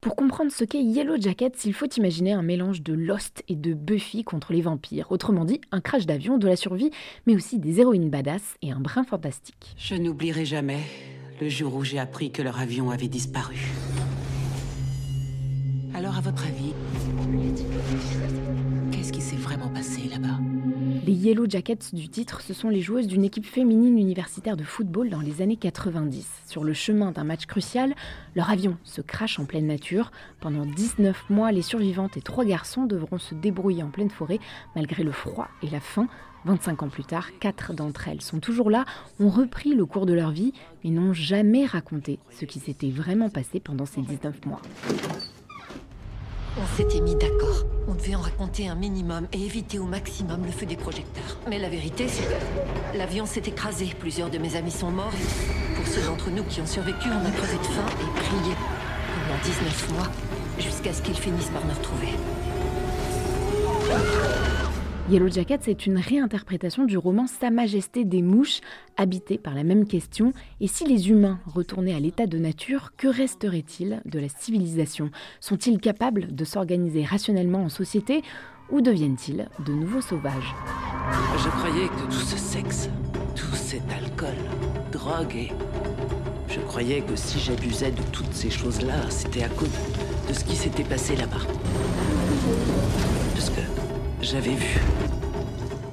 Pour comprendre ce qu'est Yellow Jackets, il faut imaginer un mélange de Lost et de Buffy contre les vampires. Autrement dit, un crash d'avion, de la survie, mais aussi des héroïnes badass et un brin fantastique. Je n'oublierai jamais le jour où j'ai appris que leur avion avait disparu. Alors, à votre avis, qu'est-ce qui s'est vraiment passé là-bas? Les Yellow Jackets du titre, ce sont les joueuses d'une équipe féminine universitaire de football dans les années 90. Sur le chemin d'un match crucial, leur avion se crache en pleine nature. Pendant 19 mois, les survivantes et trois garçons devront se débrouiller en pleine forêt malgré le froid et la faim. 25 ans plus tard, quatre d'entre elles sont toujours là, ont repris le cours de leur vie, mais n'ont jamais raconté ce qui s'était vraiment passé pendant ces 19 mois. On s'était mis d'accord. Un minimum et éviter au maximum le feu des projecteurs. Mais la vérité, c'est que l'avion s'est écrasé. Plusieurs de mes amis sont morts. Pour ceux d'entre nous qui ont survécu, on a crevé de faim et prié pendant 19 mois jusqu'à ce qu'ils finissent par nous retrouver. Yellow Jackets est une réinterprétation du roman Sa Majesté des mouches, habité par la même question. Et si les humains retournaient à l'état de nature, que resterait-il de la civilisation? Sont-ils capables de s'organiser rationnellement en société? Ou deviennent-ils de nouveaux sauvages Je croyais que tout ce sexe, tout cet alcool, drogue et... Je croyais que si j'abusais de toutes ces choses-là, c'était à cause de ce qui s'était passé là-bas. De ce que j'avais vu.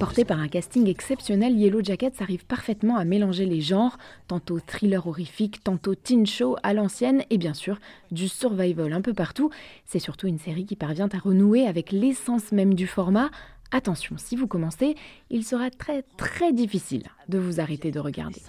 Porté par un casting exceptionnel, Yellow Jackets arrive parfaitement à mélanger les genres, tantôt thriller horrifique, tantôt teen show à l'ancienne, et bien sûr du survival un peu partout. C'est surtout une série qui parvient à renouer avec l'essence même du format. Attention, si vous commencez, il sera très très difficile de vous arrêter de regarder.